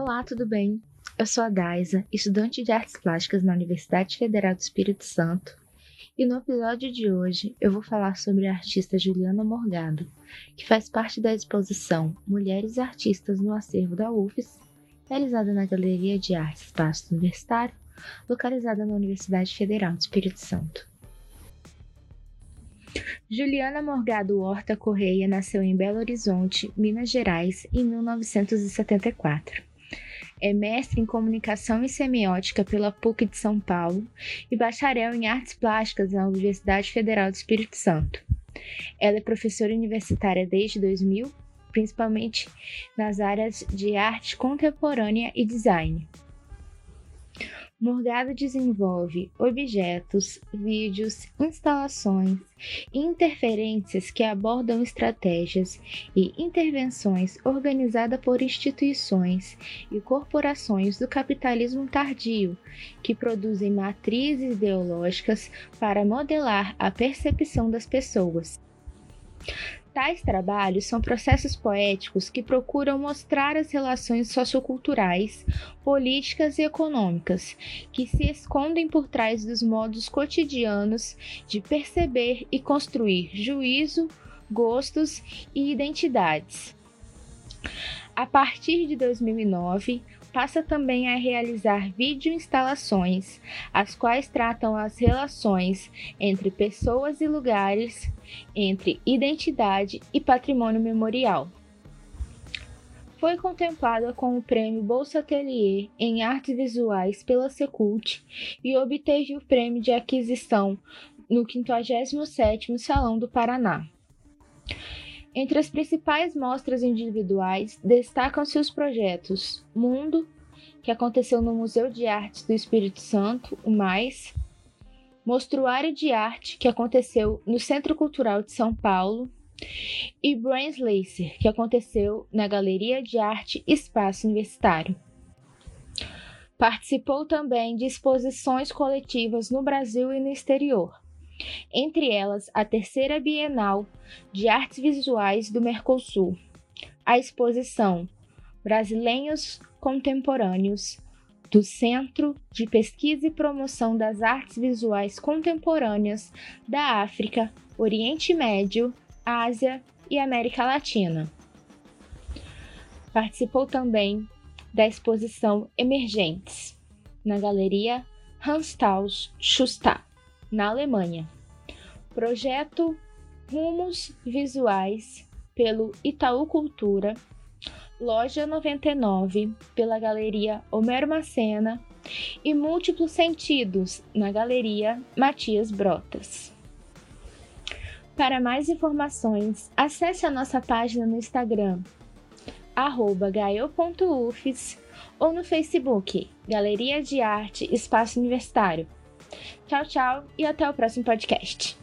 Olá, tudo bem? Eu sou a Daisa, estudante de artes plásticas na Universidade Federal do Espírito Santo, e no episódio de hoje eu vou falar sobre a artista Juliana Morgado, que faz parte da exposição Mulheres Artistas no Acervo da UFES, realizada na Galeria de Arte Espaço Universitário, localizada na Universidade Federal do Espírito Santo. Juliana Morgado Horta Correia nasceu em Belo Horizonte, Minas Gerais, em 1974. É mestre em Comunicação e Semiótica pela PUC de São Paulo e bacharel em Artes Plásticas na Universidade Federal do Espírito Santo. Ela é professora universitária desde 2000, principalmente nas áreas de arte contemporânea e design. Morgado desenvolve objetos, vídeos, instalações e interferências que abordam estratégias e intervenções organizadas por instituições e corporações do capitalismo tardio, que produzem matrizes ideológicas para modelar a percepção das pessoas. Tais trabalhos são processos poéticos que procuram mostrar as relações socioculturais, políticas e econômicas que se escondem por trás dos modos cotidianos de perceber e construir juízo, gostos e identidades. A partir de 2009, passa também a realizar videoinstalações, as quais tratam as relações entre pessoas e lugares, entre identidade e patrimônio memorial. Foi contemplada com o prêmio Bolsa Atelier em Artes Visuais pela Secult e obteve o prêmio de aquisição no 57º Salão do Paraná. Entre as principais mostras individuais, destacam-se os projetos Mundo, que aconteceu no Museu de Artes do Espírito Santo, o Mais, Mostruário de Arte, que aconteceu no Centro Cultural de São Paulo, e Brains Lacer, que aconteceu na Galeria de Arte Espaço Universitário. Participou também de exposições coletivas no Brasil e no exterior entre elas a terceira Bienal de Artes Visuais do Mercosul, a exposição Brasileiros Contemporâneos do Centro de Pesquisa e Promoção das Artes Visuais Contemporâneas da África, Oriente Médio, Ásia e América Latina. Participou também da exposição Emergentes, na Galeria Hans Taus Schuster na Alemanha. Projeto Rumos Visuais pelo Itaú Cultura, Loja 99 pela Galeria Homero Macena e Múltiplos Sentidos na Galeria Matias Brotas. Para mais informações, acesse a nossa página no Instagram, gael.ufes ou no Facebook, Galeria de Arte Espaço Universitário. Tchau, tchau e até o próximo podcast.